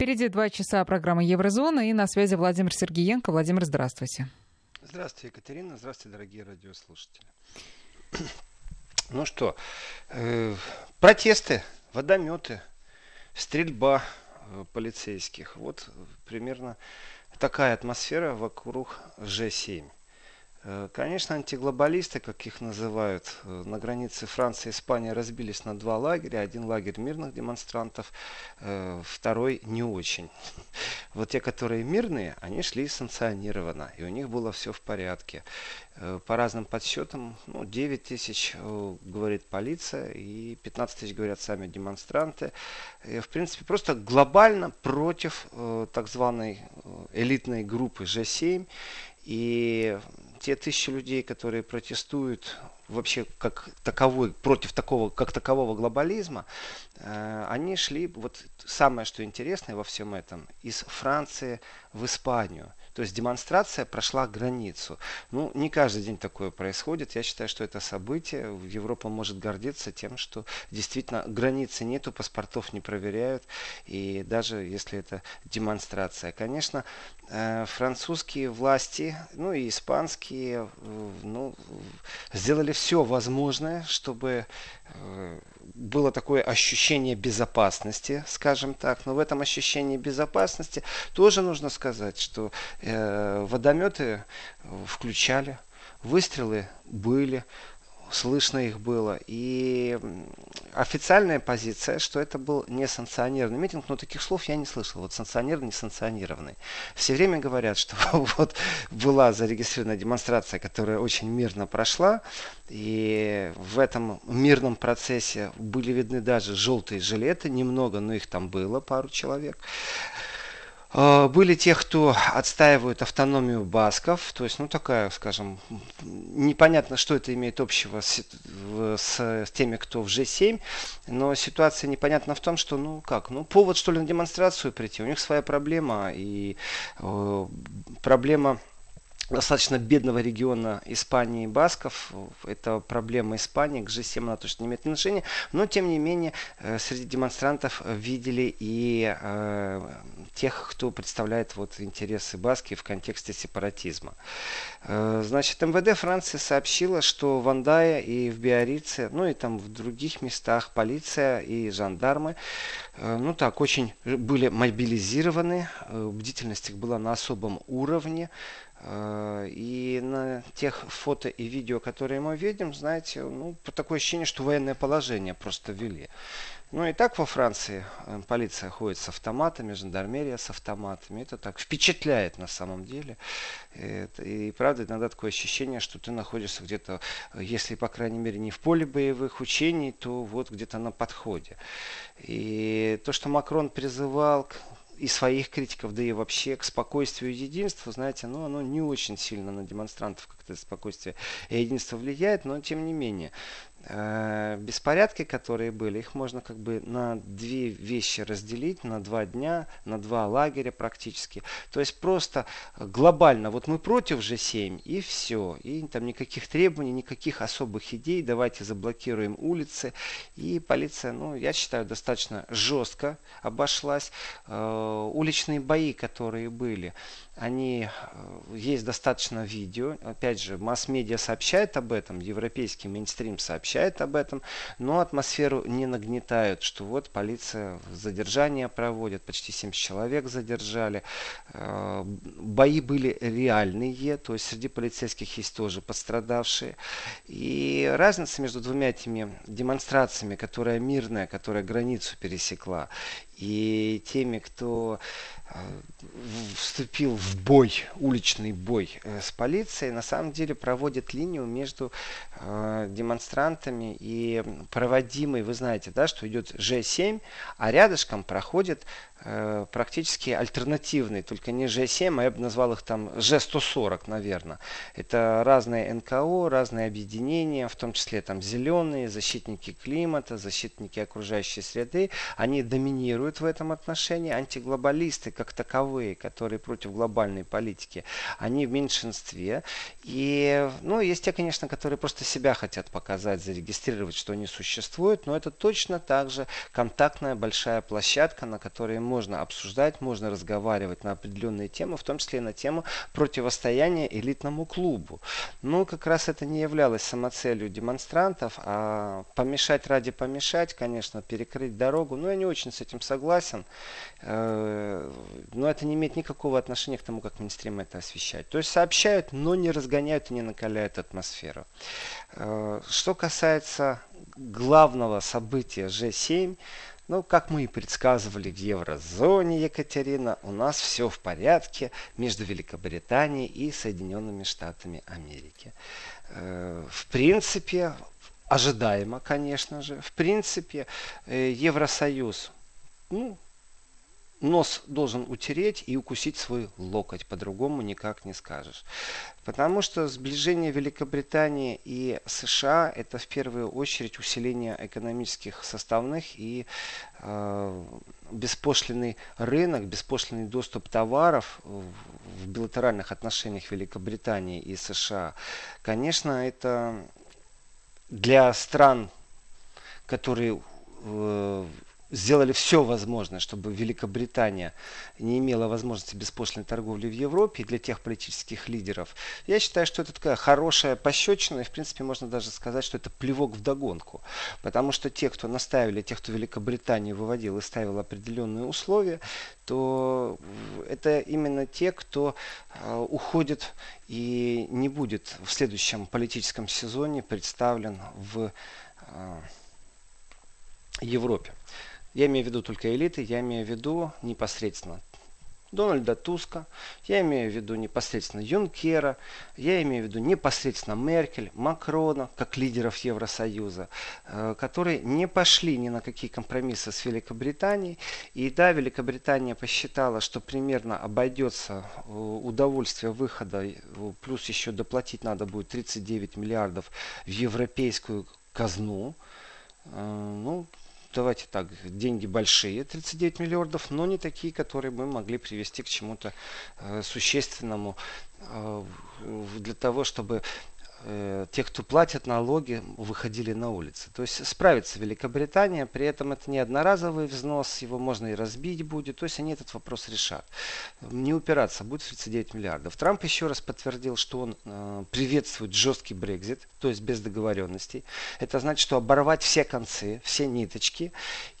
Впереди два часа программы Еврозона и на связи Владимир Сергеенко. Владимир, здравствуйте. Здравствуйте, Екатерина. Здравствуйте, дорогие радиослушатели. Ну что, э, протесты, водометы, стрельба э, полицейских. Вот примерно такая атмосфера вокруг Ж7. Э, конечно, антиглобалисты, как их называют, э, на границе Франции и Испании разбились на два лагеря. Один лагерь мирных демонстрантов, э, второй не очень. Вот те, которые мирные, они шли санкционированно, и у них было все в порядке. По разным подсчетам, ну, 9 тысяч, говорит полиция, и 15 тысяч говорят сами демонстранты. В принципе, просто глобально против так званой элитной группы G7. И те тысячи людей, которые протестуют вообще как таковой, против такого, как такового глобализма, э, они шли, вот самое что интересное во всем этом, из Франции в Испанию. То есть демонстрация прошла границу. Ну, не каждый день такое происходит. Я считаю, что это событие. Европа может гордиться тем, что действительно границы нету, паспортов не проверяют. И даже если это демонстрация. Конечно, э, французские власти, ну и испанские, э, ну, сделали все возможное, чтобы э, было такое ощущение безопасности, скажем так. Но в этом ощущении безопасности тоже нужно сказать, что э, водометы включали, выстрелы были, слышно их было. И официальная позиция, что это был несанкционированный митинг, но таких слов я не слышал. Вот санкционированный, несанкционированный. Все время говорят, что вот была зарегистрирована демонстрация, которая очень мирно прошла, и в этом мирном процессе были видны даже желтые жилеты, немного, но их там было, пару человек. А, были те, кто отстаивают автономию басков, то есть, ну, такая, скажем, непонятно, что это имеет общего с, с, с теми, кто в G7, но ситуация непонятна в том, что, ну, как, ну, повод, что ли, на демонстрацию прийти, у них своя проблема, и э, проблема достаточно бедного региона Испании и Басков. Это проблема Испании, к G7 она точно не имеет отношения. Но, тем не менее, э, среди демонстрантов видели и э, тех, кто представляет вот, интересы Баски в контексте сепаратизма. Э, значит, МВД Франции сообщила, что в Андае и в Биорице, ну и там в других местах полиция и жандармы, э, ну так, очень были мобилизированы, э, бдительность их была на особом уровне, и на тех фото и видео, которые мы видим, знаете, ну, такое ощущение, что военное положение просто ввели. Ну и так во Франции э, полиция ходит с автоматами, жандармерия с автоматами. Это так впечатляет на самом деле. И, и правда иногда такое ощущение, что ты находишься где-то, если по крайней мере не в поле боевых учений, то вот где-то на подходе. И то, что Макрон призывал и своих критиков, да и вообще к спокойствию и единству, знаете, ну, оно не очень сильно на демонстрантов как-то спокойствие и единство влияет, но тем не менее. Э, беспорядки, которые были, их можно как бы на две вещи разделить, на два дня, на два лагеря практически. То есть просто глобально, вот мы против же 7 и все. И там никаких требований, никаких особых идей, давайте заблокируем улицы. И полиция, ну, я считаю, достаточно жестко обошлась. Э, уличные бои, которые были, они, э, есть достаточно видео, опять же, масс-медиа сообщает об этом, европейский мейнстрим сообщает об этом, но атмосферу не нагнетают, что вот полиция задержание проводит, почти 70 человек задержали, э, бои были реальные, то есть среди полицейских есть тоже пострадавшие, и разница между двумя этими демонстрациями, которая мирная, которая границу пересекла, и теми, кто э, вступил в бой, уличный бой э, с полицией, на самом деле проводит линию между э, демонстрантами и проводимой, вы знаете, да, что идет Ж7, а рядышком проходит практически альтернативный, только не G7, а я бы назвал их там G140, наверное. Это разные НКО, разные объединения, в том числе там зеленые, защитники климата, защитники окружающей среды. Они доминируют в этом отношении. Антиглобалисты, как таковые, которые против глобальной политики, они в меньшинстве. И, ну, есть те, конечно, которые просто себя хотят показать, зарегистрировать, что они существуют, но это точно так же контактная большая площадка, на которой можно обсуждать, можно разговаривать на определенные темы, в том числе и на тему противостояния элитному клубу. Ну, как раз это не являлось самоцелью демонстрантов, а помешать ради помешать, конечно, перекрыть дорогу. Но я не очень с этим согласен. Э, но это не имеет никакого отношения к тому, как мейнстрим это освещает. То есть сообщают, но не разгоняют и не накаляют атмосферу. Э, что касается главного события G7, ну, как мы и предсказывали в еврозоне, Екатерина, у нас все в порядке между Великобританией и Соединенными Штатами Америки. Э, в принципе, ожидаемо, конечно же, в принципе, э, Евросоюз, ну, нос должен утереть и укусить свой локоть, по-другому никак не скажешь. Потому что сближение Великобритании и США это в первую очередь усиление экономических составных и э, беспошлиный рынок, беспошлиный доступ товаров в билатеральных отношениях Великобритании и США. Конечно, это для стран, которые э, сделали все возможное, чтобы Великобритания не имела возможности беспошлиной торговли в Европе для тех политических лидеров. Я считаю, что это такая хорошая пощечина, и в принципе можно даже сказать, что это плевок в догонку. Потому что те, кто наставили, те, кто Великобританию выводил и ставил определенные условия, то это именно те, кто э, уходит и не будет в следующем политическом сезоне представлен в э, Европе. Я имею в виду только элиты, я имею в виду непосредственно Дональда Туска, я имею в виду непосредственно Юнкера, я имею в виду непосредственно Меркель, Макрона, как лидеров Евросоюза, э, которые не пошли ни на какие компромиссы с Великобританией. И да, Великобритания посчитала, что примерно обойдется э, удовольствие выхода, э, плюс еще доплатить надо будет 39 миллиардов в европейскую казну. Ну, давайте так, деньги большие, 39 миллиардов, но не такие, которые мы могли привести к чему-то э, существенному э, для того, чтобы те, кто платят налоги, выходили на улицы. То есть справится Великобритания, при этом это не одноразовый взнос, его можно и разбить будет, то есть они этот вопрос решат. Не упираться, будет 39 миллиардов. Трамп еще раз подтвердил, что он э, приветствует жесткий Брекзит, то есть без договоренностей. Это значит, что оборвать все концы, все ниточки.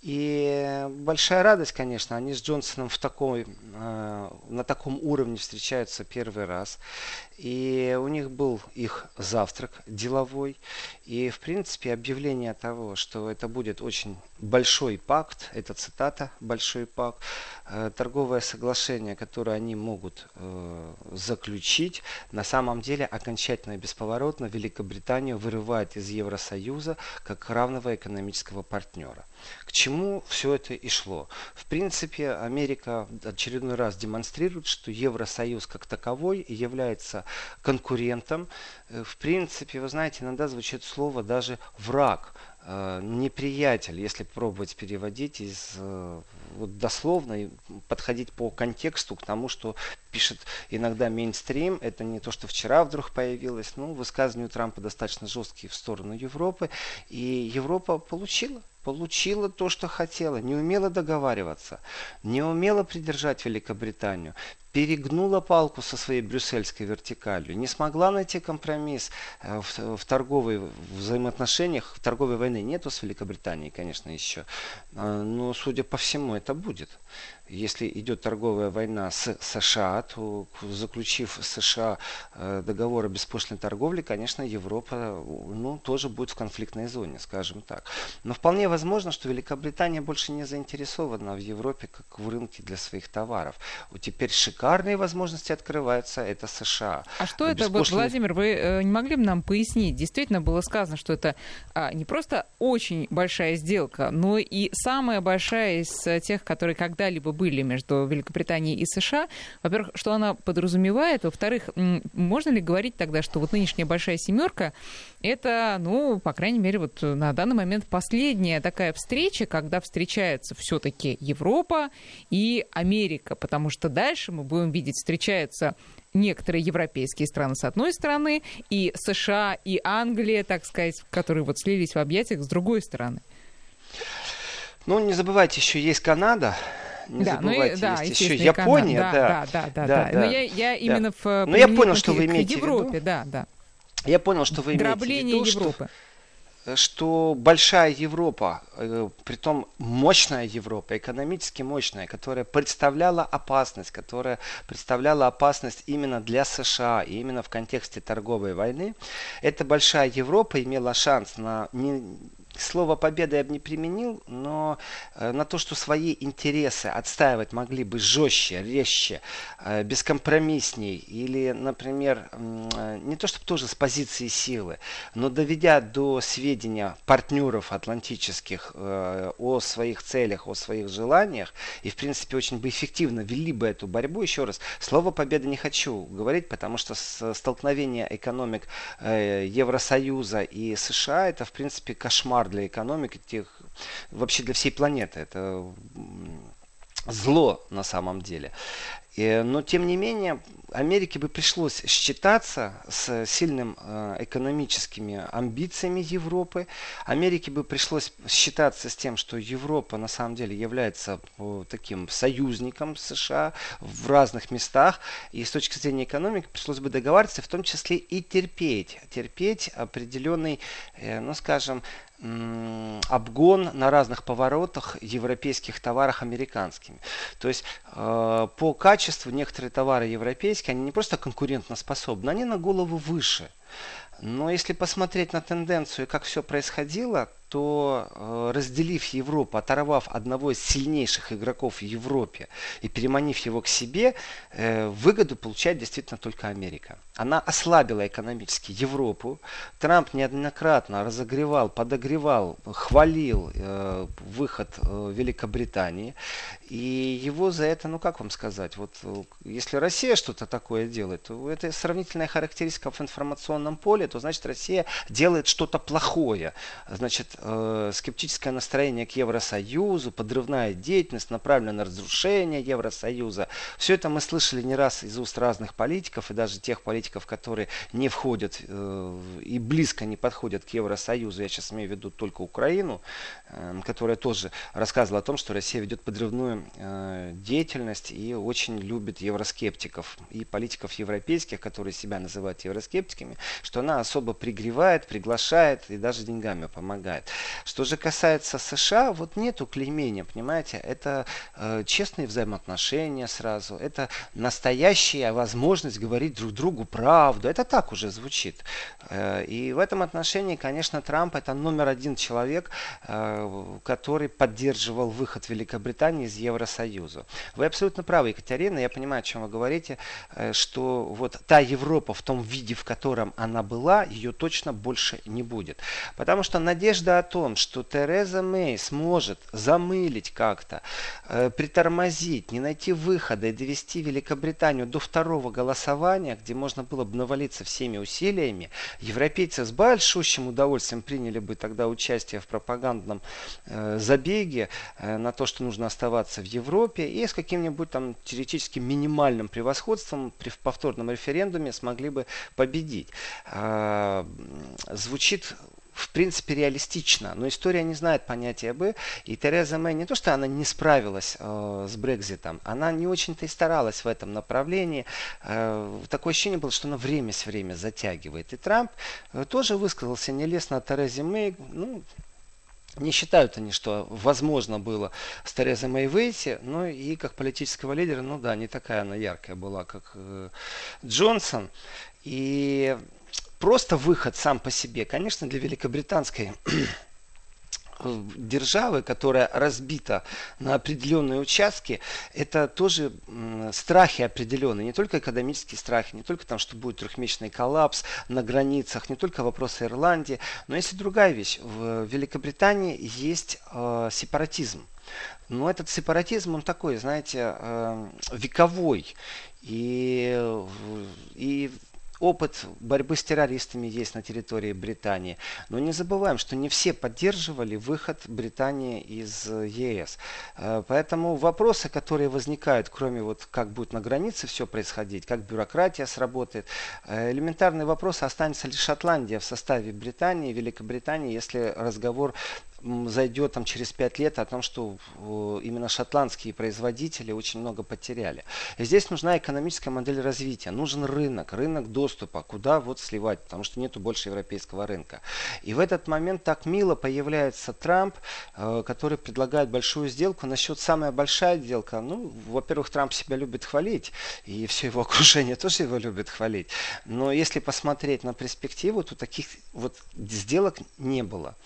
И большая радость, конечно, они с Джонсоном в такой, э, на таком уровне встречаются первый раз. И у них был их завтрак деловой. И, в принципе, объявление того, что это будет очень большой пакт, это цитата, большой пакт, э, торговое соглашение, которое они могут э, заключить, на самом деле окончательно и бесповоротно Великобританию вырывает из Евросоюза как равного экономического партнера. К чему все это и шло? В принципе, Америка очередной раз демонстрирует, что Евросоюз как таковой является конкурентом. Э, в принципе, вы знаете, иногда звучит слово даже враг э, неприятель, если пробовать переводить из э, вот дословно и подходить по контексту к тому, что пишет иногда мейнстрим. Это не то, что вчера вдруг появилось. Ну, высказывания Трампа достаточно жесткие в сторону Европы. И Европа получила получила то, что хотела, не умела договариваться, не умела придержать Великобританию, перегнула палку со своей брюссельской вертикалью, не смогла найти компромисс э, в, в торговых взаимоотношениях, в торговой войны нету с Великобританией, конечно, еще, э, но, судя по всему, это будет если идет торговая война с США, то заключив США э, договор о беспошлиной торговле, конечно, Европа ну, тоже будет в конфликтной зоне, скажем так. Но вполне возможно, что Великобритания больше не заинтересована в Европе как в рынке для своих товаров. Теперь шикарные возможности открываются, это США. А что это, беспошлиной... Владимир, вы э, не могли бы нам пояснить? Действительно было сказано, что это а, не просто очень большая сделка, но и самая большая из тех, которые когда-либо были между Великобританией и США. Во-первых, что она подразумевает? Во-вторых, можно ли говорить тогда, что вот нынешняя большая семерка это, ну, по крайней мере, вот на данный момент последняя такая встреча, когда встречается все-таки Европа и Америка, потому что дальше мы будем видеть, встречаются некоторые европейские страны с одной стороны, и США, и Англия, так сказать, которые вот слились в объятиях с другой стороны. Ну, не забывайте, еще есть Канада, не да, забывайте, ну, да, есть еще Япония, да, да, да, да, да, да. Но я, я именно в Но я понял, что вы имеете Европе, в виду. да, да. Я понял, что вы имеете в виду, Европы. Что, что большая Европа, э, притом мощная Европа, экономически мощная, которая представляла опасность, которая представляла опасность именно для США и именно в контексте торговой войны, эта большая Европа имела шанс на не, слово победа я бы не применил, но э, на то, что свои интересы отстаивать могли бы жестче, резче, э, бескомпромиссней, или, например, э, не то чтобы тоже с позиции силы, но доведя до сведения партнеров атлантических о своих целях, о своих желаниях, и, в принципе, очень бы эффективно вели бы эту борьбу, еще раз, слово победа не хочу говорить, потому что столкновение экономик Евросоюза и США это, в принципе, кошмар для экономики, тех, вообще для всей планеты. Это зло на самом деле. И, но тем не менее, Америке бы пришлось считаться с сильным э, экономическими амбициями Европы. Америке бы пришлось считаться с тем, что Европа на самом деле является э, таким союзником США в разных местах. И с точки зрения экономики пришлось бы договариваться, в том числе и терпеть. Терпеть определенный, э, ну скажем, обгон на разных поворотах европейских товаров американскими. То есть э, по качеству некоторые товары европейские, они не просто конкурентно способны, они на голову выше. Но если посмотреть на тенденцию, как все происходило, то э, разделив Европу, оторвав одного из сильнейших игроков в Европе и переманив его к себе, э, выгоду получает действительно только Америка. Она ослабила экономически Европу. Трамп неоднократно разогревал, подогревал, хвалил э, выход Великобритании. И его за это, ну как вам сказать, вот если Россия что-то такое делает, то это сравнительная характеристика в информационном поле, то значит Россия делает что-то плохое. Значит, э, скептическое настроение к Евросоюзу, подрывная деятельность, направленная на разрушение Евросоюза. Все это мы слышали не раз из уст разных политиков, и даже тех политиков, которые не входят э, и близко не подходят к Евросоюзу. Я сейчас имею в виду только Украину, э, которая тоже рассказывала о том, что Россия ведет подрывную э, деятельность и очень любит евроскептиков и политиков европейских, которые себя называют евроскептиками, что она особо пригревает, приглашает и даже деньгами помогает. Что же касается США, вот нету клеймения, понимаете, это э, честные взаимоотношения сразу, это настоящая возможность говорить друг другу правду, это так уже звучит. Э, и в этом отношении, конечно, Трамп это номер один человек, э, который поддерживал выход Великобритании из Евросоюза. Вы абсолютно правы, Екатерина, я понимаю, о чем вы говорите, э, что вот та Европа в том виде, в котором она была, ее точно больше не будет. Потому что надежда о том, что Тереза Мэй сможет замылить как-то, э, притормозить, не найти выхода и довести Великобританию до второго голосования, где можно было бы навалиться всеми усилиями, европейцы с большущим удовольствием приняли бы тогда участие в пропагандном э, забеге э, на то, что нужно оставаться в Европе, и с каким-нибудь там теоретически минимальным превосходством при повторном референдуме смогли бы победить. Э, звучит в принципе реалистично, но история не знает понятия «бы», и Тереза Мэй не то, что она не справилась э, с Брекзитом, она не очень-то и старалась в этом направлении. Э, такое ощущение было, что она время с время затягивает. И Трамп э, тоже высказался нелестно о Терезе Мэй, ну, не считают они, что возможно было с Терезой Мэй выйти, но и как политического лидера, ну да, не такая она яркая была, как э, Джонсон. И просто выход сам по себе, конечно, для великобританской державы, которая разбита на определенные участки, это тоже страхи определенные, не только экономические страхи, не только там, что будет трехмесячный коллапс на границах, не только вопросы Ирландии, но есть и другая вещь. В Великобритании есть э, сепаратизм. Но этот сепаратизм, он такой, знаете, э, вековой. И, и опыт борьбы с террористами есть на территории Британии. Но не забываем, что не все поддерживали выход Британии из ЕС. Э, поэтому вопросы, которые возникают, кроме вот как будет на границе все происходить, как бюрократия сработает, э, элементарный вопрос, останется ли Шотландия в составе Британии, Великобритании, если разговор зайдет там через пять лет о том, что именно шотландские производители очень много потеряли. Здесь нужна экономическая модель развития, нужен рынок, рынок доступа, куда вот сливать, потому что нету больше европейского рынка. И в этот момент так мило появляется Трамп, э, который предлагает большую сделку. Насчет самая большая сделка, ну, во-первых, Трамп себя любит хвалить, и все его окружение тоже его любит хвалить. Но если посмотреть на перспективу, то таких вот сделок не было.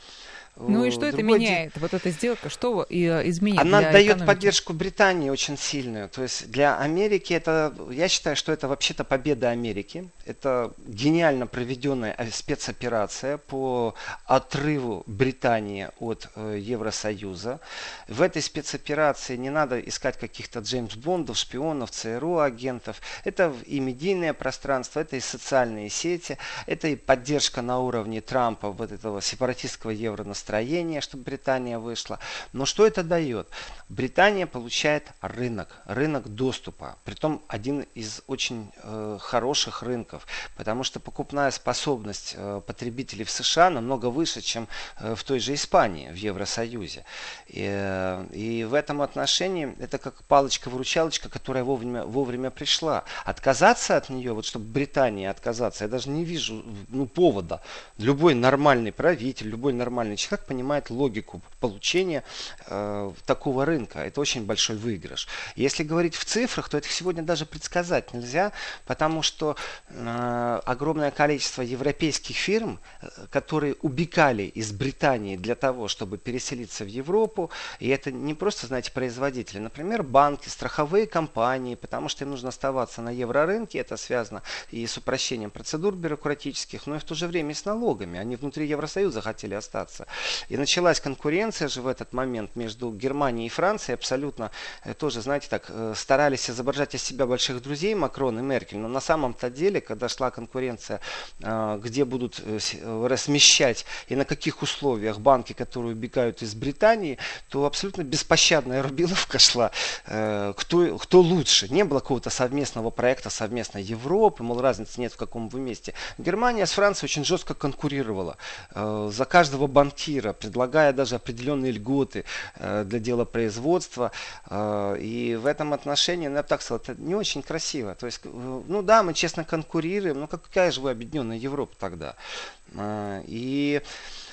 Ну и что это меняет? День... Вот эта сделка, что э, изменит? Она дает экономики? поддержку Британии очень сильную. То есть для Америки это, я считаю, что это вообще-то победа Америки. Это гениально проведенная спецоперация по отрыву Британии от э, Евросоюза. В этой спецоперации не надо искать каких-то Джеймс Бондов, шпионов, ЦРУ агентов. Это и медийное пространство, это и социальные сети, это и поддержка на уровне Трампа вот этого сепаратистского евронастроения настроение, чтобы Британия вышла. Но что это дает? Британия получает рынок, рынок доступа. Притом один из очень э, хороших рынков, потому что покупная способность э, потребителей в США намного выше, чем э, в той же Испании, в Евросоюзе. И, э, и в этом отношении это как палочка-выручалочка, которая вовремя, вовремя пришла. Отказаться от нее, вот чтобы Британия отказаться, я даже не вижу ну, повода. Любой нормальный правитель, любой нормальный человек как понимает логику получения э, такого рынка. Это очень большой выигрыш. Если говорить в цифрах, то это сегодня даже предсказать нельзя, потому что э, огромное количество европейских фирм, э, которые убегали из Британии для того, чтобы переселиться в Европу, и это не просто, знаете, производители, например, банки, страховые компании, потому что им нужно оставаться на еврорынке, это связано и с упрощением процедур бюрократических, но и в то же время и с налогами. Они внутри Евросоюза хотели остаться. И началась конкуренция же в этот момент между Германией и Францией. Абсолютно э, тоже, знаете, так э, старались изображать из себя больших друзей Макрон и Меркель. Но на самом-то деле, когда шла конкуренция, э, где будут размещать и на каких условиях банки, которые убегают из Британии, то абсолютно беспощадная рубиловка шла. Кто, кто лучше? Не было какого-то совместного проекта совместной Европы, мол, разницы нет в каком вы месте. Германия с Францией очень жестко конкурировала. За каждого банкира банкира, предлагая даже определенные льготы э, для дела производства. Э, и в этом отношении, ну, я бы так сказал, это не очень красиво. То есть, э, ну да, мы честно конкурируем, но какая же вы объединенная Европа тогда? И а,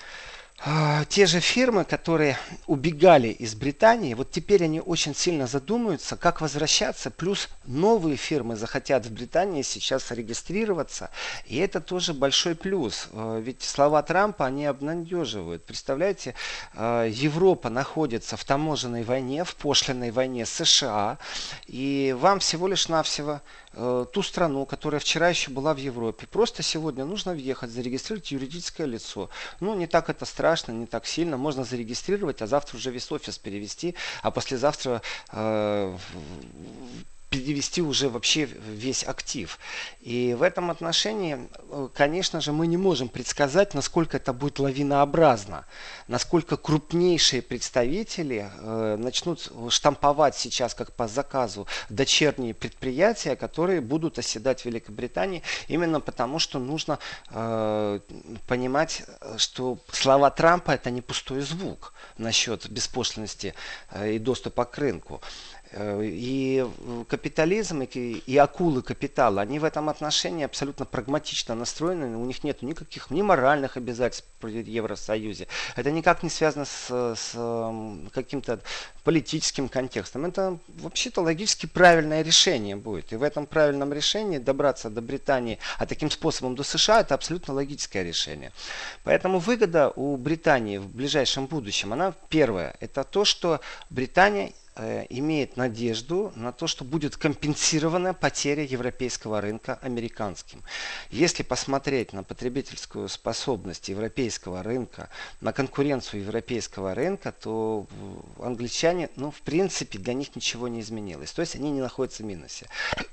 те же фирмы, которые убегали из Британии, вот теперь они очень сильно задумаются, как возвращаться, плюс новые фирмы захотят в Британии сейчас регистрироваться, и это тоже большой плюс, а, ведь слова Трампа, они обнадеживают. Представляете, а, Европа находится в таможенной войне, в пошлиной войне США, и вам всего лишь навсего Э, ту страну, которая вчера еще была в Европе. Просто сегодня нужно въехать, зарегистрировать юридическое лицо. Ну, не так это страшно, не так сильно. Можно зарегистрировать, а завтра уже весь офис перевести, а послезавтра э, перевести уже вообще весь актив. И в этом отношении, э, конечно же, мы не можем предсказать, насколько это будет лавинообразно, насколько крупнейшие представители э, начнут штамповать сейчас, как по заказу, дочерние предприятия, которые будут оседать в Великобритании, именно потому, что нужно э, понимать, что слова Трампа это не пустой звук насчет беспошлинности э, и доступа к рынку. Э, и капитализм и акулы капитала, они в этом отношении абсолютно прагматично настроены. У них нет никаких ни моральных обязательств при Евросоюзе. Это никак не связано с, с каким-то политическим контекстом. Это вообще-то логически правильное решение будет. И в этом правильном решении добраться до Британии, а таким способом до США, это абсолютно логическое решение. Поэтому выгода у Британии в ближайшем будущем, она первая, это то, что Британия имеет надежду на то, что будет компенсирована потеря европейского рынка американским. Если посмотреть на потребительскую способность европейского рынка, на конкуренцию европейского рынка, то англичане, ну, в принципе, для них ничего не изменилось. То есть они не находятся в минусе.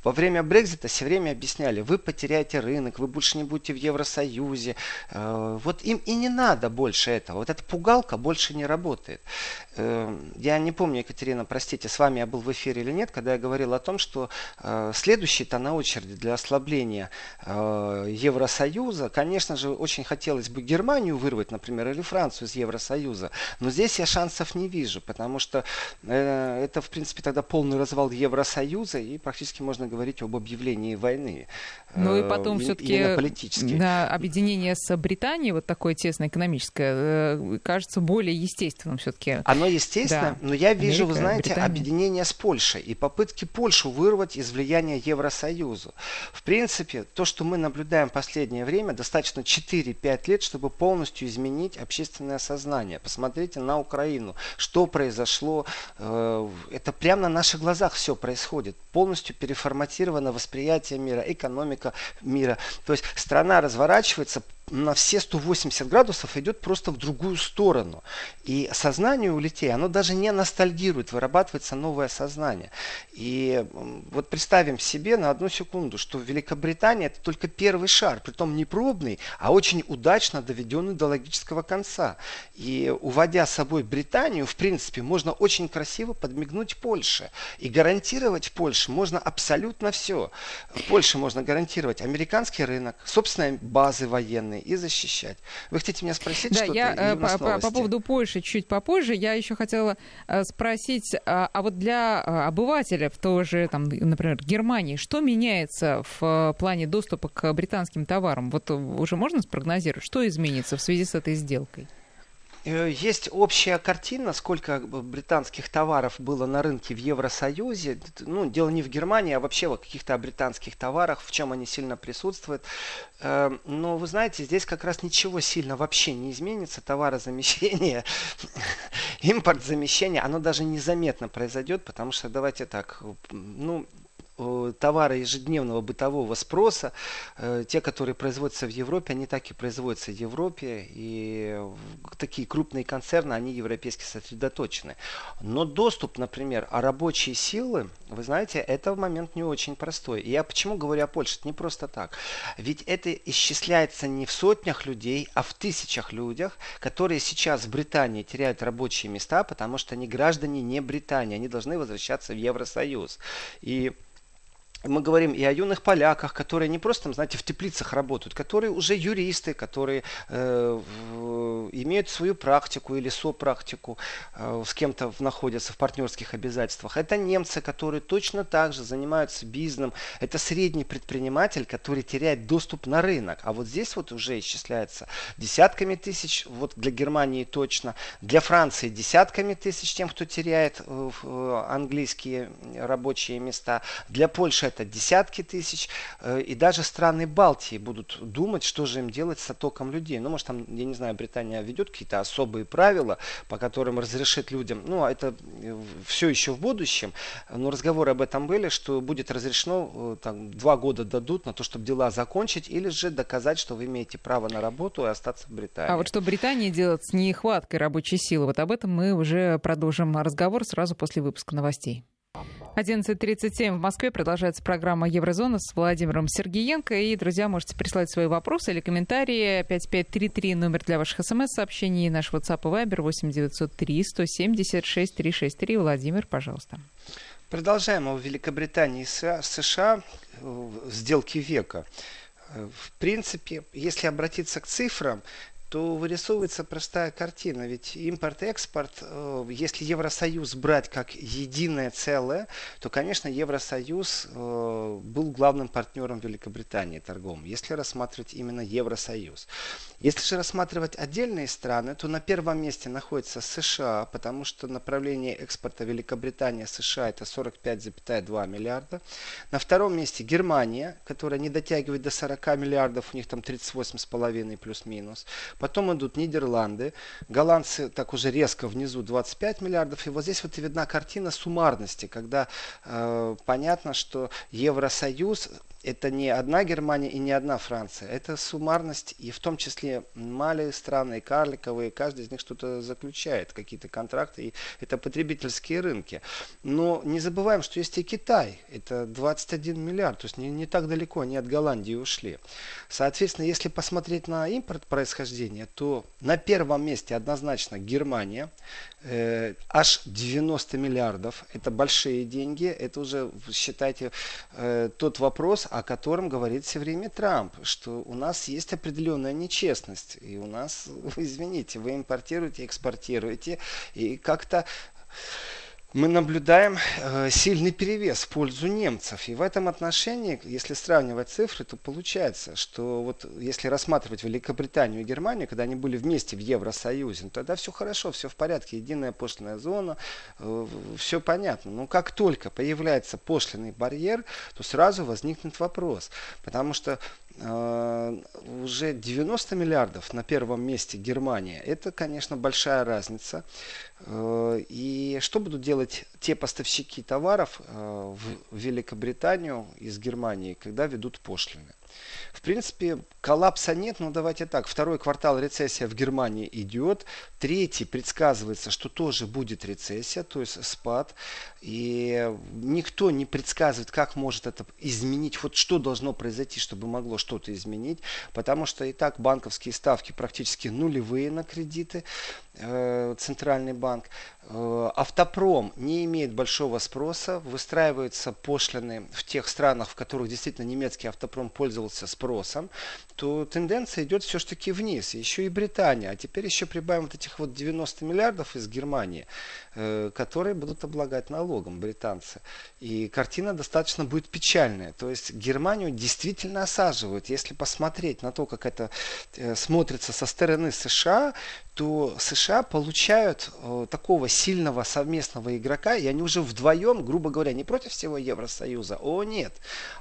Во время Брекзита все время объясняли, вы потеряете рынок, вы больше не будете в Евросоюзе. Э, вот им и не надо больше этого. Вот эта пугалка больше не работает. Э, я не помню, Екатерина, простите, с вами я был в эфире или нет, когда я говорил о том, что э, следующий-то на очереди для ослабления э, Евросоюза, конечно же, очень хотелось бы Германию вырвать, например, или Францию из Евросоюза, но здесь я шансов не вижу, потому что э, это, в принципе, тогда полный развал Евросоюза, и практически можно говорить об объявлении войны. Ну и потом э, все-таки на объединение с Британией, вот такое тесное экономическое, э, кажется более естественным все-таки. Оно естественно, да. но я вижу, Америка, вы знаете, Британия. объединение с Польшей и попытки Польшу вырвать из влияния Евросоюза. В принципе, то, что мы наблюдаем в последнее время, достаточно 4-5 лет, чтобы полностью изменить общественное сознание. Посмотрите на Украину, что произошло. Э, это прямо на наших глазах все происходит. Полностью переформатировано восприятие мира, экономика мира. То есть страна разворачивается на все 180 градусов идет просто в другую сторону. И сознание у людей, оно даже не ностальгирует, вырабатывается новое сознание. И вот представим себе на одну секунду, что Великобритания это только первый шар, притом не пробный, а очень удачно доведенный до логического конца. И уводя с собой Британию, в принципе, можно очень красиво подмигнуть Польше. И гарантировать Польше можно абсолютно все. Польше можно гарантировать американский рынок, собственные базы военные, и защищать. Вы хотите меня спросить да, что-то? Я, э, по, по, по поводу Польши чуть попозже. Я еще хотела э, спросить, а, а вот для обывателя в тоже, там, например, Германии, что меняется в плане доступа к британским товарам? Вот уже можно спрогнозировать, что изменится в связи с этой сделкой? Э, есть общая картина, сколько британских товаров было на рынке в Евросоюзе. Ну, дело не в Германии, а вообще в каких-то британских товарах, в чем они сильно присутствуют. Э, но вы знаете, здесь как раз ничего сильно вообще не изменится. Товарозамещение, импорт замещения, оно даже незаметно произойдет, потому что давайте так, ну, Э, товары ежедневного бытового спроса, э, те, которые производятся в Европе, они так и производятся в Европе, и такие крупные концерны, они европейски сосредоточены. Но доступ, например, а рабочие силы, вы знаете, это в момент не очень простой. И я почему говорю о Польше? Это не просто так. Ведь это исчисляется не в сотнях людей, а в тысячах людях, которые сейчас в Британии теряют рабочие места, потому что они граждане не Британии, они должны возвращаться в Евросоюз. И мы говорим и о юных поляках, которые не просто, знаете, в теплицах работают, которые уже юристы, которые э, имеют свою практику или сопрактику, э, с кем-то находятся в партнерских обязательствах. Это немцы, которые точно так же занимаются бизнесом. Это средний предприниматель, который теряет доступ на рынок. А вот здесь вот уже исчисляется десятками тысяч, вот для Германии точно, для Франции десятками тысяч тем, кто теряет э, э английские рабочие места, для Польши это десятки тысяч, э, и даже страны Балтии будут думать, что же им делать с оттоком людей. Ну, может, там, я не знаю, Британия ведет какие-то особые правила, по которым разрешит людям, ну, а это э, все еще в будущем, но разговоры об этом были, что будет разрешено, э, там, два года дадут на то, чтобы дела закончить, или же доказать, что вы имеете право на работу и остаться в Британии. А вот что Британия делает с нехваткой рабочей силы, вот об этом мы уже продолжим разговор сразу после выпуска новостей. 11.37 в Москве продолжается программа «Еврозона» с Владимиром Сергеенко. И, друзья, можете прислать свои вопросы или комментарии. 5533 номер для ваших смс-сообщений. Наш WhatsApp и Viber 8903 176 363. Владимир, пожалуйста. Продолжаем о Великобритании и США сделки века. В принципе, если обратиться к цифрам, то вырисовывается простая картина. Ведь импорт-экспорт, э, если Евросоюз брать как единое целое, то, конечно, Евросоюз э, был главным партнером Великобритании торговым, если рассматривать именно Евросоюз. Если же рассматривать отдельные страны, то на первом месте находится США, потому что направление экспорта Великобритания-США это 45,2 миллиарда. На втором месте Германия, которая не дотягивает до 40 миллиардов, у них там 38,5 плюс-минус. Потом идут Нидерланды, голландцы так уже резко внизу 25 миллиардов. И вот здесь вот и видна картина суммарности, когда э, понятно, что Евросоюз это не одна Германия и не одна Франция. Это суммарность, и в том числе малые страны, карликовые, каждый из них что-то заключает, какие-то контракты, и это потребительские рынки. Но не забываем, что есть и Китай, это 21 миллиард, то есть не, не так далеко, они от Голландии ушли. Соответственно, если посмотреть на импорт происхождения, то на первом месте однозначно Германия, э, аж 90 миллиардов, это большие деньги, это уже, считайте, э, тот вопрос, о котором говорит все время Трамп, что у нас есть определенная нечестность. И у нас, извините, вы импортируете, экспортируете, и как-то мы наблюдаем э, сильный перевес в пользу немцев. И в этом отношении, если сравнивать цифры, то получается, что вот если рассматривать Великобританию и Германию, когда они были вместе в Евросоюзе, ну, тогда все хорошо, все в порядке, единая пошлинная зона, э, все понятно. Но как только появляется пошлинный барьер, то сразу возникнет вопрос. Потому что уже 90 миллиардов на первом месте Германия, это, конечно, большая разница. Э, и что будут делать те поставщики товаров э, в Великобританию из Германии, когда ведут пошлины? В принципе, коллапса нет, но давайте так. Второй квартал рецессия в Германии идет. Третий предсказывается, что тоже будет рецессия, то есть спад. И никто не предсказывает, как может это изменить, вот что должно произойти, чтобы могло что-то изменить. Потому что и так банковские ставки практически нулевые на кредиты, центральный банк. Э, автопром не имеет большого спроса, выстраиваются пошлины в тех странах, в которых действительно немецкий автопром пользовался спросом, то тенденция идет все-таки вниз. Еще и Британия. А теперь еще прибавим вот этих вот 90 миллиардов из Германии, э, которые будут облагать налогом британцы. И картина достаточно будет печальная. То есть Германию действительно осаживают. Если посмотреть на то, как это э, смотрится со стороны США, то США получают э, такого сильного совместного игрока, и они уже вдвоем, грубо говоря, не против всего Евросоюза, о нет,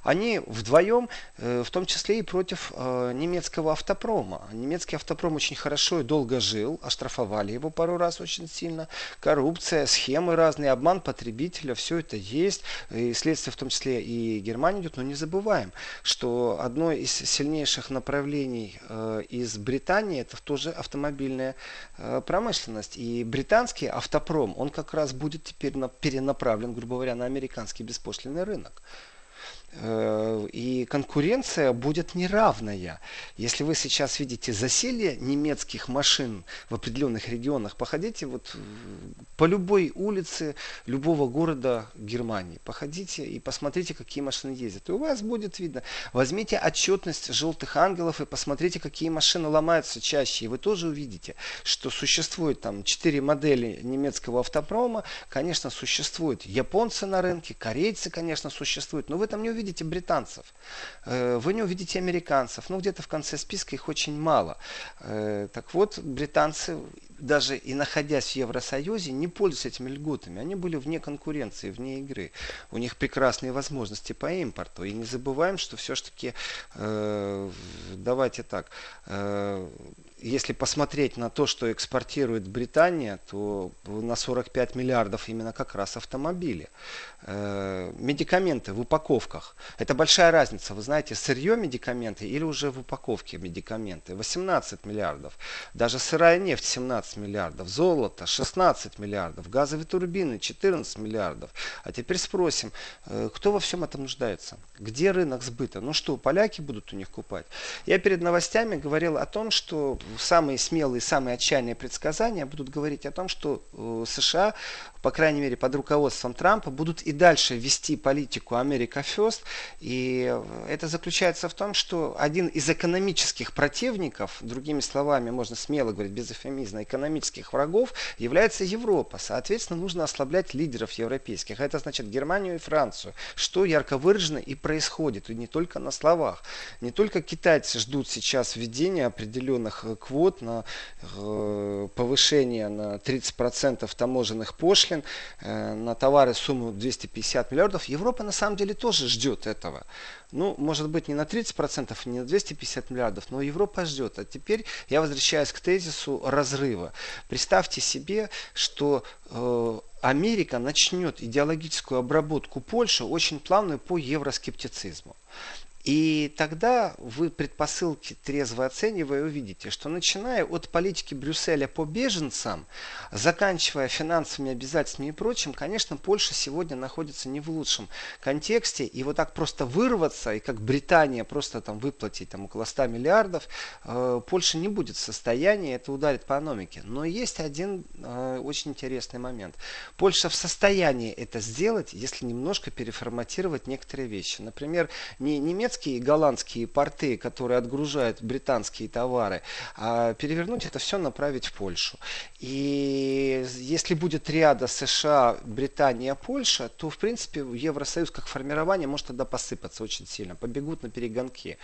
они вдвоем, э, в том числе и против э, немецкого автопрома. Немецкий автопром очень хорошо и долго жил, оштрафовали его пару раз очень сильно, коррупция, схемы разные, обман потребителя, все это есть, и следствие в том числе и Германия идет, но не забываем, что одно из сильнейших направлений э, из Британии это тоже автомобильная промышленность. И британский автопром, он как раз будет теперь перенаправлен, грубо говоря, на американский беспошлинный рынок. Э, и конкуренция будет неравная. Если вы сейчас видите засилье немецких машин в определенных регионах, походите вот по любой улице любого города Германии. Походите и посмотрите, какие машины ездят. И у вас будет видно. Возьмите отчетность желтых ангелов и посмотрите, какие машины ломаются чаще. И вы тоже увидите, что существует там четыре модели немецкого автопрома. Конечно, существуют японцы на рынке, корейцы, конечно, существуют. Но вы там не увидите британцев, э, вы не увидите американцев, ну где-то в конце списка их очень мало. Э, так вот, британцы даже и находясь в Евросоюзе, не пользуются этими льготами. Они были вне конкуренции, вне игры. У них прекрасные возможности по импорту. И не забываем, что все-таки, э, давайте так, если посмотреть на то, что экспортирует Британия, то на 45 миллиардов именно как раз автомобили. Э, медикаменты в упаковках. Это большая разница. Вы знаете, сырье медикаменты или уже в упаковке медикаменты. 18 миллиардов. Даже сырая нефть 17 миллиардов. Золото 16 миллиардов. Газовые турбины 14 миллиардов. А теперь спросим, э, кто во всем этом нуждается? Где рынок сбыта? Ну что, поляки будут у них купать? Я перед новостями говорил о том, что самые смелые, самые отчаянные предсказания будут говорить о том, что США по крайней мере, под руководством Трампа, будут и дальше вести политику Америка First. И это заключается в том, что один из экономических противников, другими словами, можно смело говорить без эфемизма, экономических врагов, является Европа. Соответственно, нужно ослаблять лидеров европейских. А это значит Германию и Францию, что ярко выражено и происходит. И не только на словах. Не только китайцы ждут сейчас введения определенных квот на э, повышение на 30% таможенных пошлин, э, на товары сумму 250 миллиардов, Европа на самом деле тоже ждет этого. Ну, может быть, не на 30%, не на 250 миллиардов, но Европа ждет. А теперь я возвращаюсь к тезису разрыва. Представьте себе, что э, Америка начнет идеологическую обработку Польши очень плавную по евроскептицизму. И тогда вы предпосылки трезво оценивая увидите, что начиная от политики Брюсселя по беженцам, заканчивая финансовыми обязательствами и прочим, конечно, Польша сегодня находится не в лучшем контексте. И вот так просто вырваться, и как Британия просто там выплатить там, около 100 миллиардов, э, Польша не будет в состоянии, это ударит по экономике. Но есть один э, очень интересный момент. Польша в состоянии это сделать, если немножко переформатировать некоторые вещи. Например, не немецкий немецкие и голландские порты, которые отгружают британские товары, а перевернуть это все направить в Польшу. И если будет ряда США, Британия, Польша, то, в принципе, Евросоюз как формирование может тогда посыпаться очень сильно, побегут на перегонки.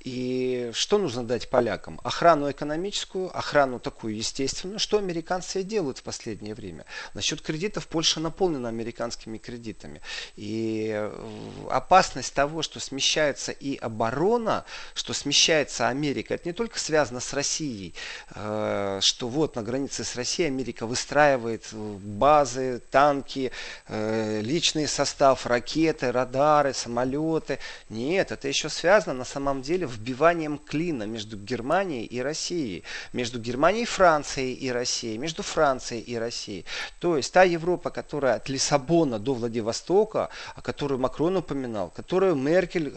И что нужно дать полякам? Охрану экономическую, охрану такую естественную, что американцы и делают в последнее время. Насчет кредитов Польша наполнена американскими кредитами. И э, опасность того, что смещается смещается и оборона, что смещается Америка, это не только связано с Россией, э, что вот на границе с Россией Америка выстраивает э, базы, танки, э, личный состав, ракеты, радары, самолеты. Нет, это еще связано на самом деле вбиванием клина между Германией и Россией, между Германией и Францией и Россией, между Францией и Россией. То есть та Европа, которая от Лиссабона до Владивостока, о которой Макрон упоминал, которую Меркель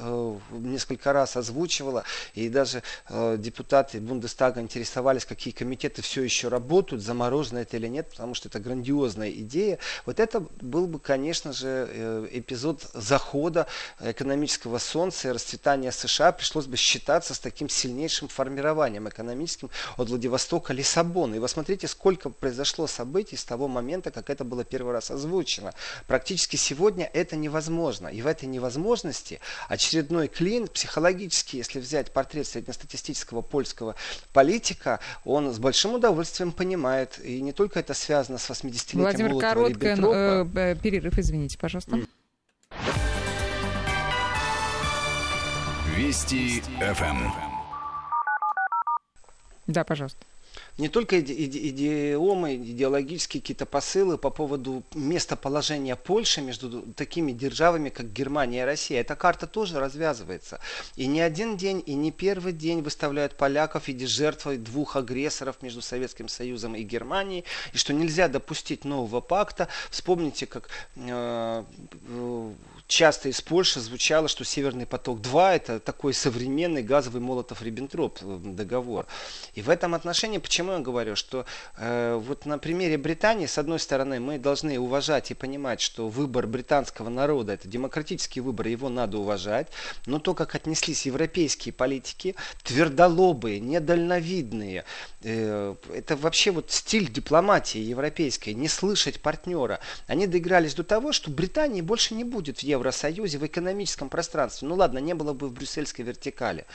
несколько раз озвучивала, и даже э, депутаты Бундестага интересовались, какие комитеты все еще работают, заморожено это или нет, потому что это грандиозная идея. Вот это был бы, конечно же, э, эпизод захода экономического солнца и расцветания США. Пришлось бы считаться с таким сильнейшим формированием экономическим от Владивостока Лиссабона. И вы смотрите, сколько произошло событий с того момента, как это было первый раз озвучено. Практически сегодня это невозможно. И в этой невозможности очередной клин психологически, если взять портрет среднестатистического польского политика, он с большим удовольствием понимает, и не только это связано с 80-летием Владимир Короткин, э, э, перерыв, извините, пожалуйста. Вести ФМ. Да, пожалуйста не только идиомы, идеологические какие-то посылы по поводу местоположения Польши между такими державами, как Германия и Россия. Эта карта тоже развязывается. И не один день, и не первый день выставляют поляков в виде жертвы двух агрессоров между Советским Союзом и Германией, и что нельзя допустить нового пакта. Вспомните, как э, часто из Польши звучало, что Северный поток-2 это такой современный газовый Молотов-Риббентроп э, договор. И в этом отношении, почему я говорю, что э, вот на примере Британии, с одной стороны, мы должны уважать и понимать, что выбор британского народа это демократический выбор, его надо уважать, но то, как отнеслись европейские политики, твердолобые, недальновидные, э, это вообще вот стиль дипломатии европейской, не слышать партнера, они доигрались до того, что Британии больше не будет в Евро Евросоюзе в экономическом пространстве. Ну ладно, не было бы в брюссельской вертикали.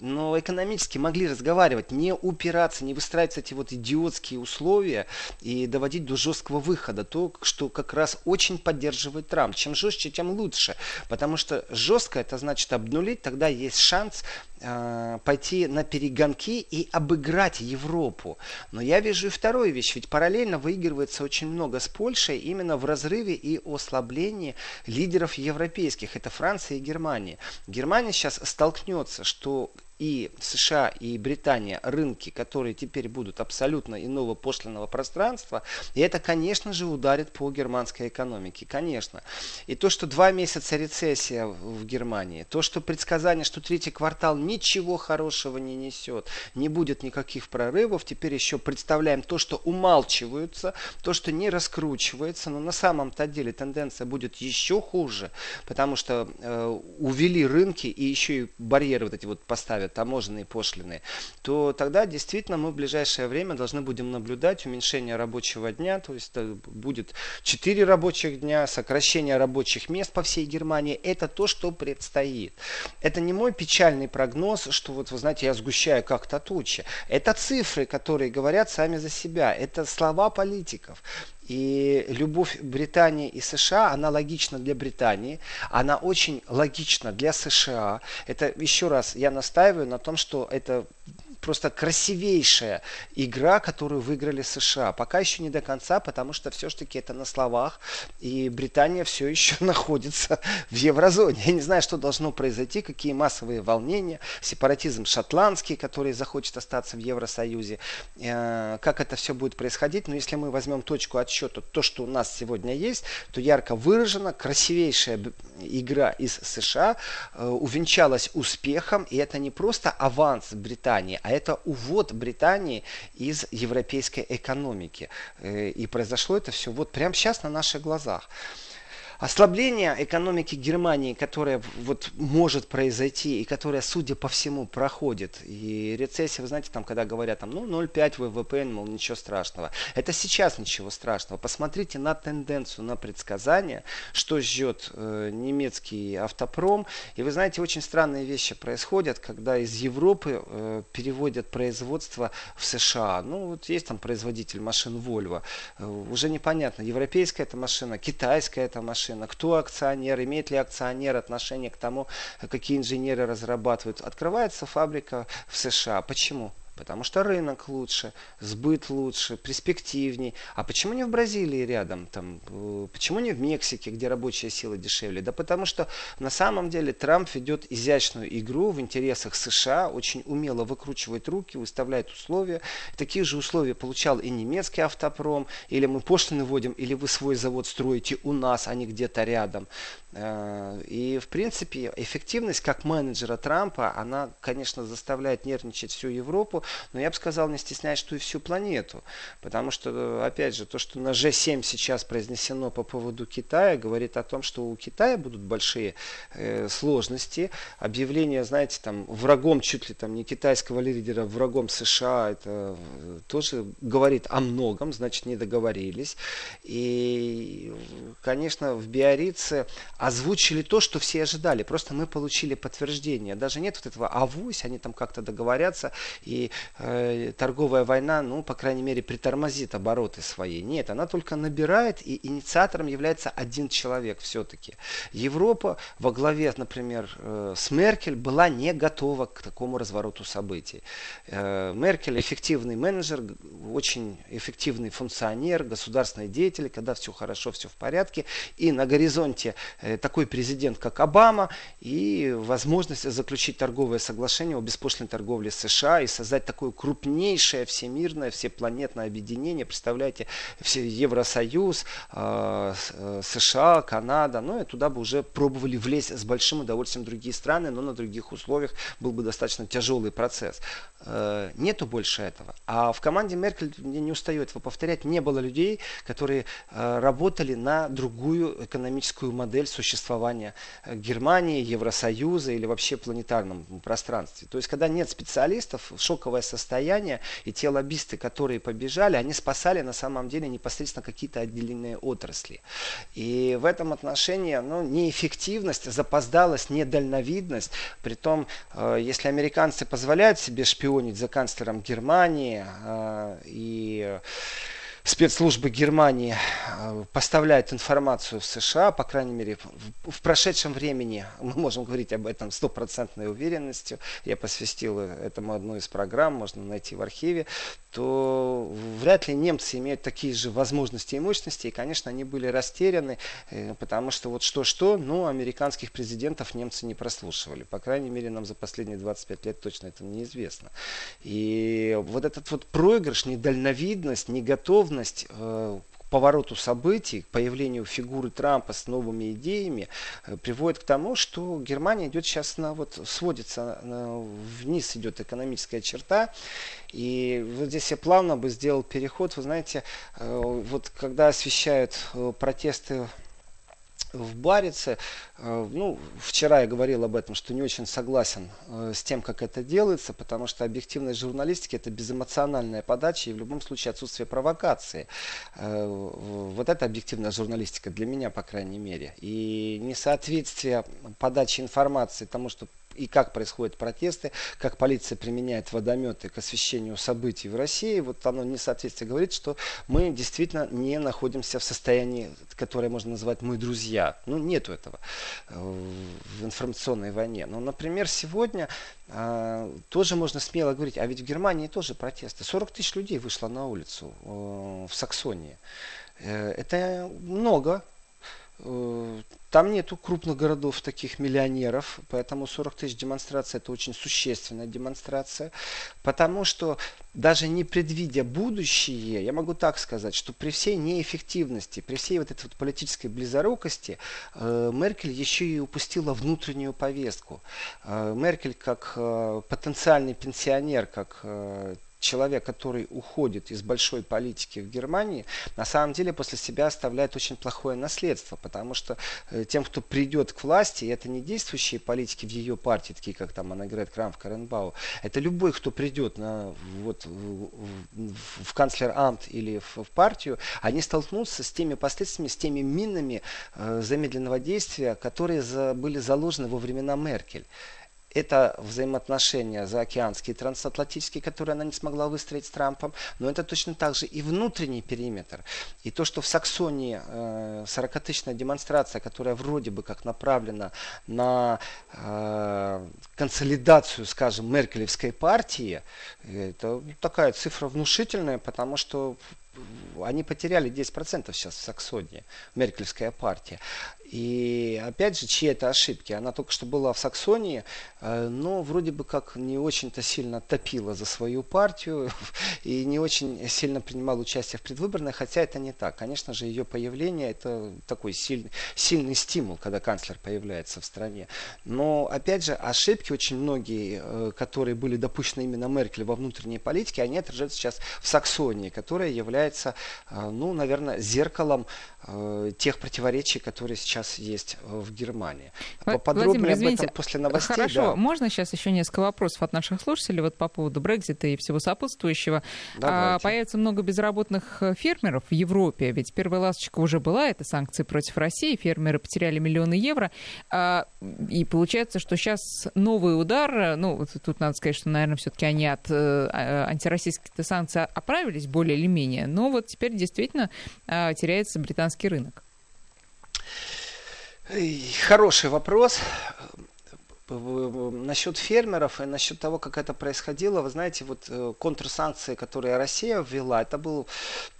Но экономически могли разговаривать, не упираться, не выстраивать эти вот идиотские условия и доводить до жесткого выхода. То, что как раз очень поддерживает Трамп. Чем жестче, тем лучше. Потому что жестко это значит обнулить, тогда есть шанс пойти на перегонки и обыграть Европу. Но я вижу и вторую вещь, ведь параллельно выигрывается очень много с Польшей именно в разрыве и ослаблении лидеров европейских. Это Франция и Германия. Германия сейчас столкнется, что и США, и Британия рынки, которые теперь будут абсолютно иного пошлиного пространства, и это, конечно же, ударит по германской экономике, конечно. И то, что два месяца рецессия в Германии, то, что предсказание, что третий квартал ничего хорошего не несет, не будет никаких прорывов, теперь еще представляем то, что умалчиваются, то, что не раскручивается, но на самом-то деле тенденция будет еще хуже, потому что э, увели рынки и еще и барьеры вот эти вот поставят, таможенные пошлины, то тогда действительно мы в ближайшее время должны будем наблюдать уменьшение рабочего дня, то есть э, будет 4 рабочих дня, сокращение рабочих мест по всей Германии. Это то, что предстоит. Это не мой печальный прогноз, что вот вы знаете, я сгущаю как-то тучи. Это цифры, которые говорят сами за себя. Это слова политиков. И любовь Британии и США, она логична для Британии, она очень логична для США. Это еще раз я настаиваю на том, что это просто красивейшая игра, которую выиграли США. Пока еще не до конца, потому что все-таки это на словах, и Британия все еще находится в еврозоне. Я не знаю, что должно произойти, какие массовые волнения, сепаратизм шотландский, который захочет остаться в Евросоюзе, э, как это все будет происходить. Но если мы возьмем точку отсчета, то, что у нас сегодня есть, то ярко выражена, красивейшая игра из США э, увенчалась успехом, и это не просто аванс Британии, а это увод Британии из европейской экономики. Э, и произошло это все вот прямо сейчас на наших глазах. Ослабление экономики Германии, которое вот может произойти и которое, судя по всему, проходит. И рецессия, вы знаете, там, когда говорят, там, ну, 0,5 ВВП, мол, ничего страшного. Это сейчас ничего страшного. Посмотрите на тенденцию, на предсказания, что ждет э, немецкий автопром. И вы знаете, очень странные вещи происходят, когда из Европы э, переводят производство в США. Ну, вот есть там производитель машин Volvo. Э, уже непонятно, европейская это машина, китайская это машина машина, кто акционер, имеет ли акционер отношение к тому, какие инженеры разрабатывают. Открывается фабрика в США. Почему? Потому что рынок лучше, сбыт лучше, перспективней. А почему не в Бразилии рядом? Там, э, почему не в Мексике, где рабочая сила дешевле? Да потому что на самом деле Трамп ведет изящную игру в интересах США, очень умело выкручивает руки, выставляет условия. Такие же условия получал и немецкий автопром. Или мы пошлины вводим, или вы свой завод строите у нас, а не где-то рядом. Э, и, в принципе, эффективность как менеджера Трампа, она, конечно, заставляет нервничать всю Европу, но я бы сказал, не стесняясь, что и всю планету. Потому что, опять же, то, что на G7 сейчас произнесено по поводу Китая, говорит о том, что у Китая будут большие э, сложности. Объявление, знаете, там, врагом чуть ли там не китайского лидера, врагом США, это э, тоже говорит о многом, значит, не договорились. И, конечно, в Биорице озвучили то, что все ожидали. Просто мы получили подтверждение. Даже нет вот этого авось, они там как-то договорятся, и э, торговая война, ну, по крайней мере, притормозит обороты свои. Нет, она только набирает, и инициатором является один человек все-таки. Европа во главе, например, э, с Меркель была не готова к такому развороту событий. Э, Меркель эффективный менеджер, очень эффективный функционер, государственный деятель, когда все хорошо, все в порядке, и на горизонте э, такой президент, как Обама, и возможность заключить торговое соглашение о беспошлиной торговле США и создать такое крупнейшее всемирное, всепланетное объединение. Представляете, все Евросоюз, э, э, США, Канада, ну и туда бы уже пробовали влезть с большим удовольствием другие страны, но на других условиях был бы достаточно тяжелый процесс. Нету больше этого. А в команде Меркель, мне не устаю этого повторять, не было людей, которые работали на другую экономическую модель э, Германии, Евросоюза или вообще планетарном пространстве. То есть, когда нет специалистов, шоковое состояние, и те лоббисты, которые побежали, они спасали на самом деле непосредственно какие-то отдельные отрасли. И в этом отношении ну, неэффективность, запоздалость, недальновидность, при том, э, если американцы позволяют себе шпионить за канцлером Германии э, и спецслужбы Германии э, поставляют информацию в США, по крайней мере, в, в прошедшем времени, мы можем говорить об этом стопроцентной уверенностью, я посвятил этому одну из программ, можно найти в архиве, то вряд ли немцы имеют такие же возможности и мощности, и, конечно, они были растеряны, э, потому что вот что-что, ну, американских президентов немцы не прослушивали, по крайней мере, нам за последние 25 лет точно это неизвестно. И вот этот вот проигрыш, недальновидность, неготовность, готовность э, повороту событий, к появлению фигуры Трампа с новыми идеями э, приводит к тому, что Германия идет сейчас на вот сводится вниз идет экономическая черта. И вот здесь я плавно бы сделал переход. Вы знаете, э, вот когда освещают протесты в Барице. Э, ну, вчера я говорил об этом, что не очень согласен э, с тем, как это делается, потому что объективная журналистика это безэмоциональная подача и в любом случае отсутствие провокации. Э, вот это объективная журналистика для меня, по крайней мере. И несоответствие подачи информации тому, что и как происходят протесты, как полиция применяет водометы к освещению событий в России, вот оно несоответствие говорит, что мы действительно не находимся в состоянии, которое можно назвать «мы друзья». Ну, нету этого э, в информационной войне. Но, например, сегодня а, тоже можно смело говорить, а ведь в Германии тоже протесты. 40 тысяч людей вышло на улицу э, в Саксонии. Э, это много, Э, там нету крупных городов, таких миллионеров, поэтому 40 тысяч демонстраций это очень существенная демонстрация, потому что даже не предвидя будущее, я могу так сказать, что при всей неэффективности, при всей вот этой вот политической близорукости, э, Меркель еще и упустила внутреннюю повестку. Э, Меркель как э, потенциальный пенсионер, как э, человек, который уходит из большой политики в Германии, на самом деле после себя оставляет очень плохое наследство, потому что э, тем, кто придет к власти, это не действующие политики в ее партии, такие как там Аннегрет Крамф, Каренбау, это любой, кто придет на, вот, в, в канцлер Амт или в, в партию, они столкнутся с теми последствиями, с теми минами э, замедленного действия, которые за, были заложены во времена Меркель это взаимоотношения заокеанские, трансатлантические, которые она не смогла выстроить с Трампом, но это точно так же и внутренний периметр. И то, что в Саксонии э, 40-тысячная демонстрация, которая вроде бы как направлена на э, консолидацию, скажем, Меркелевской партии, это такая цифра внушительная, потому что они потеряли 10% сейчас в Саксонии, Меркельская партия. И опять же, чьи это ошибки? Она только что была в Саксонии, э, но вроде бы как не очень-то сильно топила за свою партию и не очень сильно принимала участие в предвыборной, хотя это не так. Конечно же, ее появление это такой сильный, сильный стимул, когда канцлер появляется в стране. Но опять же, ошибки очень многие, э, которые были допущены именно Меркель во внутренней политике, они отражаются сейчас в Саксонии, которая является, э, ну, наверное, зеркалом тех противоречий, которые сейчас есть э, в Германии. Поподробнее Владимир, извините, об этом после новостей. Хорошо, да. можно сейчас еще несколько вопросов от наших слушателей вот по поводу Брекзита и всего сопутствующего. А, появится много безработных э, фермеров в Европе, ведь первая ласточка уже была, это санкции против России, фермеры потеряли миллионы евро, а, и получается, что сейчас новый удар, э, ну, тут надо сказать, что, наверное, все-таки они от а, антироссийских санкций оправились более или менее, но вот теперь действительно теряется британский рынок. Хороший вопрос. Насчет фермеров и насчет того, как это происходило, вы знаете, вот э, контрсанкции, которые Россия ввела, это был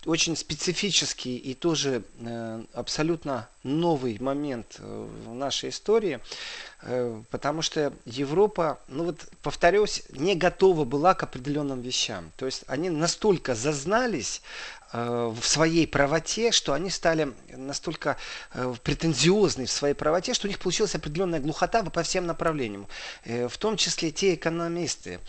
очень специфический и тоже э, абсолютно новый момент э, в нашей истории, потому что Европа, ну вот повторюсь, не готова была к определенным вещам. То есть они настолько зазнались Э, в своей правоте, что они стали настолько э, претензиозны в своей правоте, что у них получилась определенная глухота по всем направлениям. Э, в том числе те экономисты,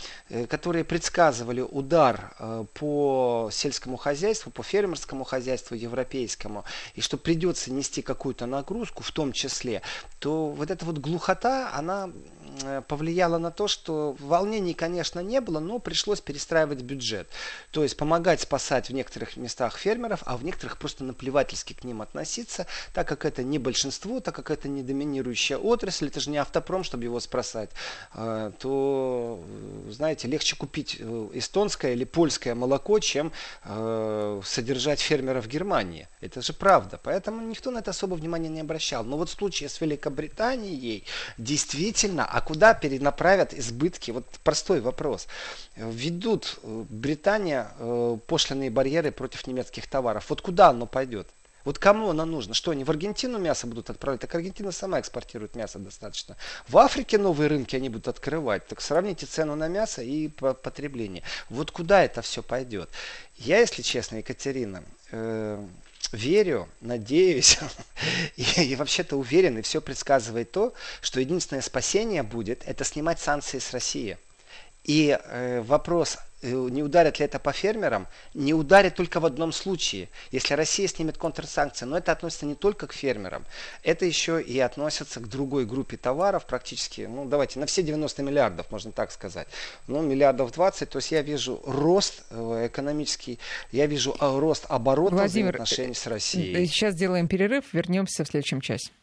которые предсказывали удар по сельскому хозяйству, по фермерскому хозяйству европейскому, и что придется нести какую-то нагрузку в том числе, то вот эта вот глухота, она повлияло на то, что волнений, конечно, не было, но пришлось перестраивать бюджет. То есть помогать спасать в некоторых местах фермеров, а в некоторых просто наплевательски к ним относиться, так как это не большинство, так как это не доминирующая отрасль, это же не автопром, чтобы его спасать, а, то, знаете, легче купить э, эстонское или польское молоко, чем э, содержать фермера в Германии. Это же правда. Поэтому никто на это особо внимания не обращал. Но вот в случае с Великобританией действительно, куда перенаправят избытки? Вот простой вопрос. Ведут э, Британия э, пошлиные барьеры против немецких товаров. Вот куда оно пойдет? Вот кому оно нужно? Что, они в Аргентину мясо будут отправлять? Так Аргентина сама экспортирует мясо достаточно. В Африке новые рынки они будут открывать. Так сравните цену на мясо и потребление. Вот куда это все пойдет? Я, если честно, Екатерина, э, верю, надеюсь и, и вообще-то уверен, и все предсказывает то, что единственное спасение будет, это снимать санкции с России. И э, вопрос, не ударит ли это по фермерам, не ударит только в одном случае, если Россия снимет контрсанкции. Но это относится не только к фермерам, это еще и относится к другой группе товаров, практически, ну давайте, на все 90 миллиардов, можно так сказать. Ну, миллиардов 20, то есть я вижу рост э, экономический, я вижу э, рост оборотов Владимир, взаимоотношений с Россией. Сейчас сделаем перерыв, вернемся в следующем часе.